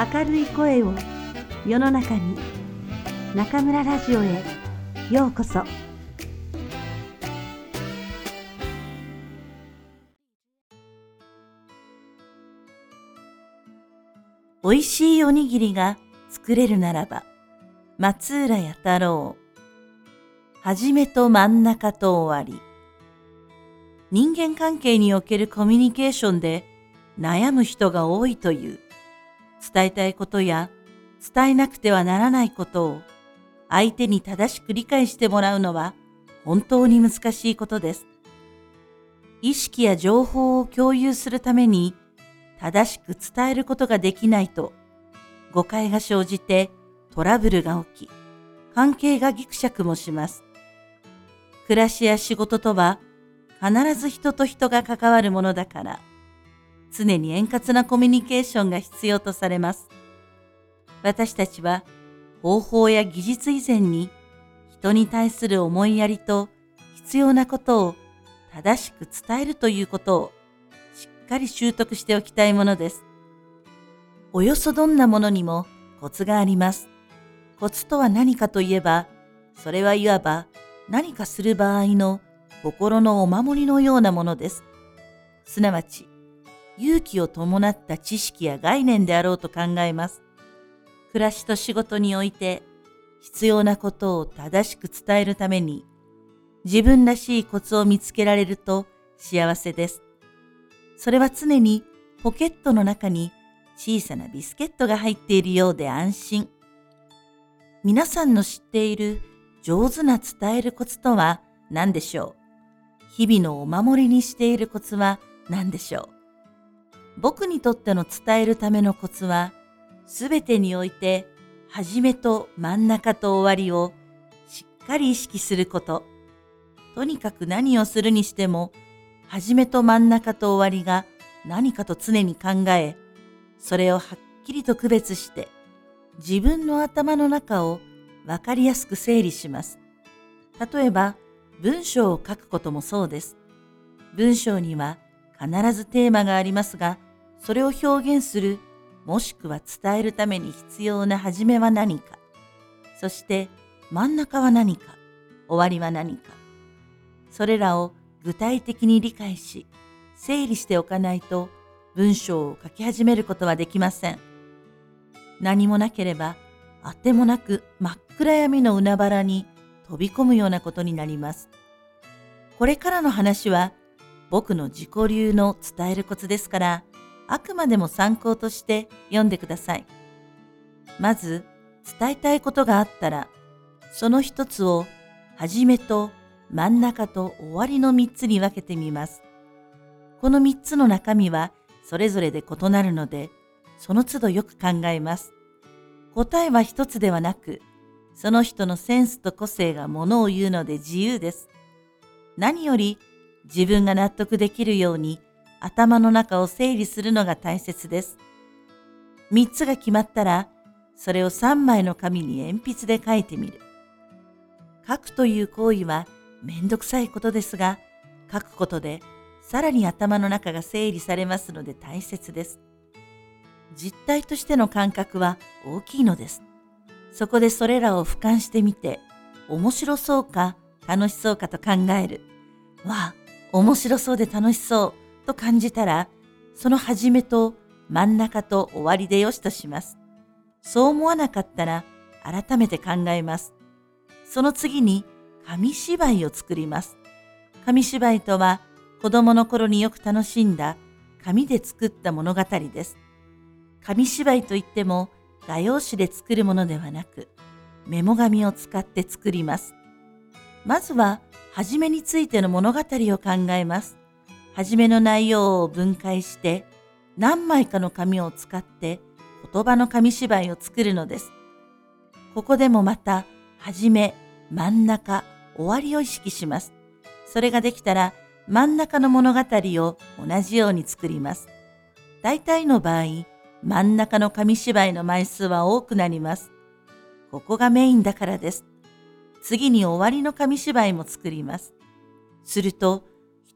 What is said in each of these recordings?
明るい声を世の中に中村ラジオへようこそ。おいしいおにぎりが作れるならば松浦弥太郎。はじめと真ん中と終わり。人間関係におけるコミュニケーションで悩む人が多いという。伝えたいことや伝えなくてはならないことを相手に正しく理解してもらうのは本当に難しいことです。意識や情報を共有するために正しく伝えることができないと誤解が生じてトラブルが起き関係がギクシャクもします。暮らしや仕事とは必ず人と人が関わるものだから常に円滑なコミュニケーションが必要とされます。私たちは方法や技術以前に人に対する思いやりと必要なことを正しく伝えるということをしっかり習得しておきたいものです。およそどんなものにもコツがあります。コツとは何かといえば、それはいわば何かする場合の心のお守りのようなものです。すなわち、勇気を伴った知識や概念であろうと考えます。暮らしと仕事において必要なことを正しく伝えるために自分らしいコツを見つけられると幸せです。それは常にポケットの中に小さなビスケットが入っているようで安心。皆さんの知っている上手な伝えるコツとは何でしょう？日々のお守りにしているコツは何でしょう？僕にとっての伝えるためのコツは、すべてにおいて、はじめと真ん中と終わりをしっかり意識すること。とにかく何をするにしても、はじめと真ん中と終わりが何かと常に考え、それをはっきりと区別して、自分の頭の中をわかりやすく整理します。例えば、文章を書くこともそうです。文章には必ずテーマがありますが、それを表現する、もしくは伝えるために必要な始めは何か、そして真ん中は何か、終わりは何か。それらを具体的に理解し、整理しておかないと文章を書き始めることはできません。何もなければ、あてもなく真っ暗闇の海原に飛び込むようなことになります。これからの話は僕の自己流の伝えるコツですから、あくまでも参考として読んでください。まず、伝えたいことがあったら、その一つを、はじめと真ん中と終わりの三つに分けてみます。この三つの中身はそれぞれで異なるので、その都度よく考えます。答えは一つではなく、その人のセンスと個性がものを言うので自由です。何より自分が納得できるように頭の中を整理するのが大切です。三つが決まったら、それを三枚の紙に鉛筆で書いてみる。書くという行為はめんどくさいことですが、書くことでさらに頭の中が整理されますので大切です。実体としての感覚は大きいのです。そこでそれらを俯瞰してみて、面白そうか楽しそうかと考える。わあ、面白そうで楽しそうと感じたら、その始めと真ん中と終わりでよしとします。そう思わなかったら改めて考えます。その次に紙芝居を作ります。紙芝居とは子供の頃によく楽しんだ紙で作った物語です。紙芝居といっても画用紙で作るものではなくメモ紙を使って作ります。まずは、はじめについての物語を考えます。はじめの内容を分解して何枚かの紙を使って言葉の紙芝居を作るのです。ここでもまた、はじめ、真ん中、終わりを意識します。それができたら、真ん中の物語を同じように作ります。大体の場合、真ん中の紙芝居の枚数は多くなります。ここがメインだからです。次に終わりの紙芝居も作ります。すると、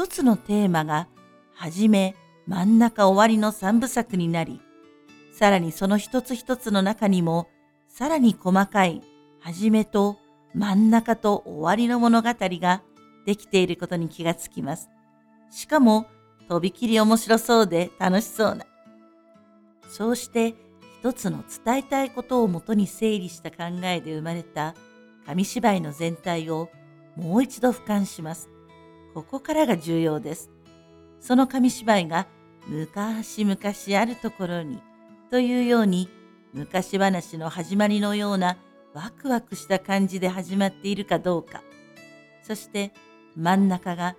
一つのテーマが、はじめ、真ん中、終わりの三部作になり、さらにその一つ一つの中にも、さらに細かい始めと真ん中と終わりの物語ができていることに気がつきます。しかも、とびきり面白そうで楽しそうな。そうして一つの伝えたいことをもとに整理した考えで生まれた紙芝居の全体をもう一度俯瞰します。ここからが重要です。その紙芝居が昔々あるところにというように昔話の始まりのようなワクワクした感じで始まっているかどうか。そして真ん中が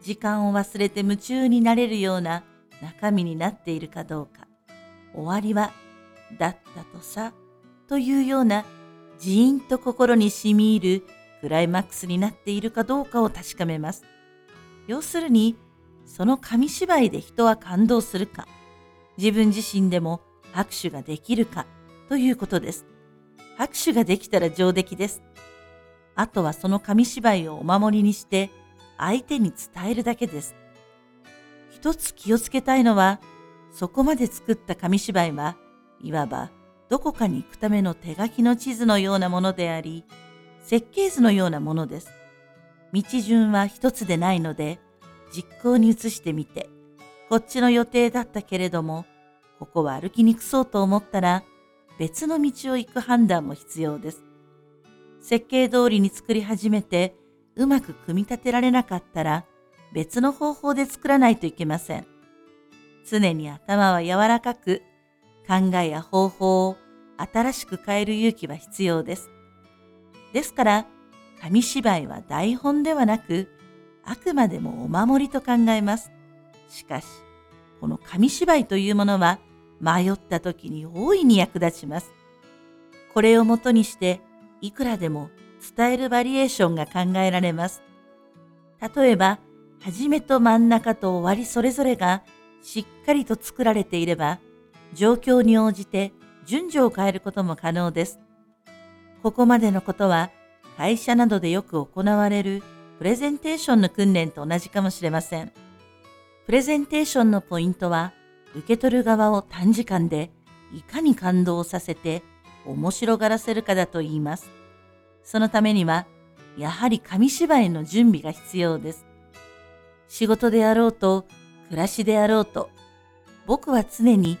時間を忘れて夢中になれるような中身になっているかどうか。終わりは、だったとさ、というようなジーンと心に染み入るクライマックスになっているかどうかを確かめます。要するに、その紙芝居で人は感動するか、自分自身でも拍手ができるかということです。拍手ができたら上出来です。あとはその紙芝居をお守りにして相手に伝えるだけです。一つ気をつけたいのは、そこまで作った紙芝居はいわばどこかに行くための手書きの地図のようなものであり、設計図のようなものです。道順は一つでないので、実行に移してみて、こっちの予定だったけれども、ここは歩きにくそうと思ったら、別の道を行く判断も必要です。設計通りに作り始めて、うまく組み立てられなかったら、別の方法で作らないといけません。常に頭は柔らかく、考えや方法を新しく変える勇気は必要です。ですから、紙芝居は台本ではなく、あくまでもお守りと考えます。しかし、この紙芝居というものは迷った時に大いに役立ちます。これをもとにしていくらでも伝えるバリエーションが考えられます。例えば、始めと真ん中と終わりそれぞれがしっかりと作られていれば、状況に応じて順序を変えることも可能です。ここまでのことは会社などでよく行われるプレゼンテーションの訓練と同じかもしれません。プレゼンテーションのポイントは、受け取る側を短時間でいかに感動させて面白がらせるかだと言います。そのためには、やはり紙芝居の準備が必要です。仕事であろうと、暮らしであろうと、僕は常に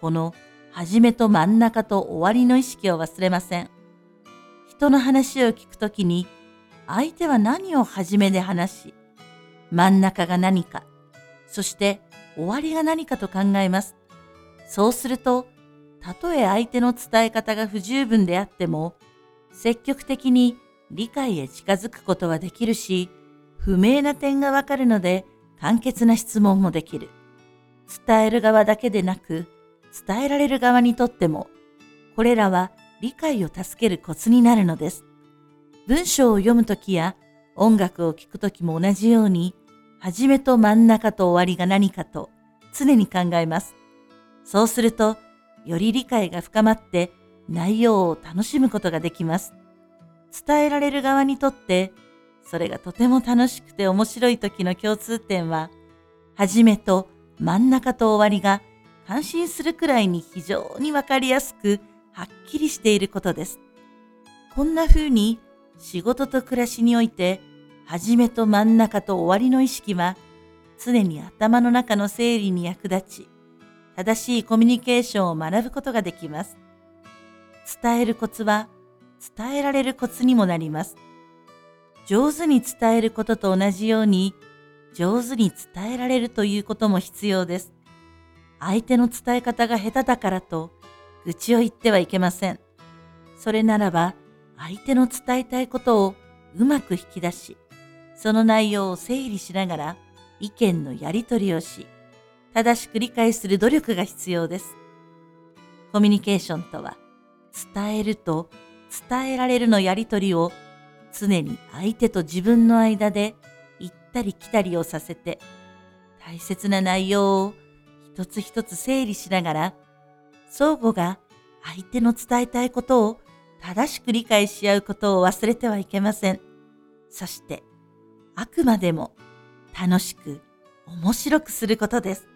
この始めと真ん中と終わりの意識を忘れません。人の話を聞くときに、相手は何を始めで話し、真ん中が何か、そして終わりが何かと考えます。そうすると、たとえ相手の伝え方が不十分であっても、積極的に理解へ近づくことはできるし、不明な点がわかるので簡潔な質問もできる。伝える側だけでなく、伝えられる側にとっても、これらは理解を助けるコツになるのです。文章を読むときや音楽を聴くときも同じように、始めと真ん中と終わりが何かと常に考えます。そうすると、より理解が深まって内容を楽しむことができます。伝えられる側にとって、それがとても楽しくて面白い時の共通点は、始めと真ん中と終わりが感心するくらいに非常にわかりやすく、はっきりしていることです。こんな風に仕事と暮らしにおいて、始めと真ん中と終わりの意識は、常に頭の中の整理に役立ち、正しいコミュニケーションを学ぶことができます。伝えるコツは、伝えられるコツにもなります。上手に伝えることと同じように、上手に伝えられるということも必要です。相手の伝え方が下手だからと、愚痴を言ってはいけません。それならば、相手の伝えたいことをうまく引き出し、その内容を整理しながら意見のやり取りをし、正しく理解する努力が必要です。コミュニケーションとは、伝えると伝えられるのやり取りを常に相手と自分の間で行ったり来たりをさせて、大切な内容を一つ一つ整理しながら、相互が相手の伝えたいことを正しく理解し合うことを忘れてはいけません。そして、あくまでも楽しく面白くすることです。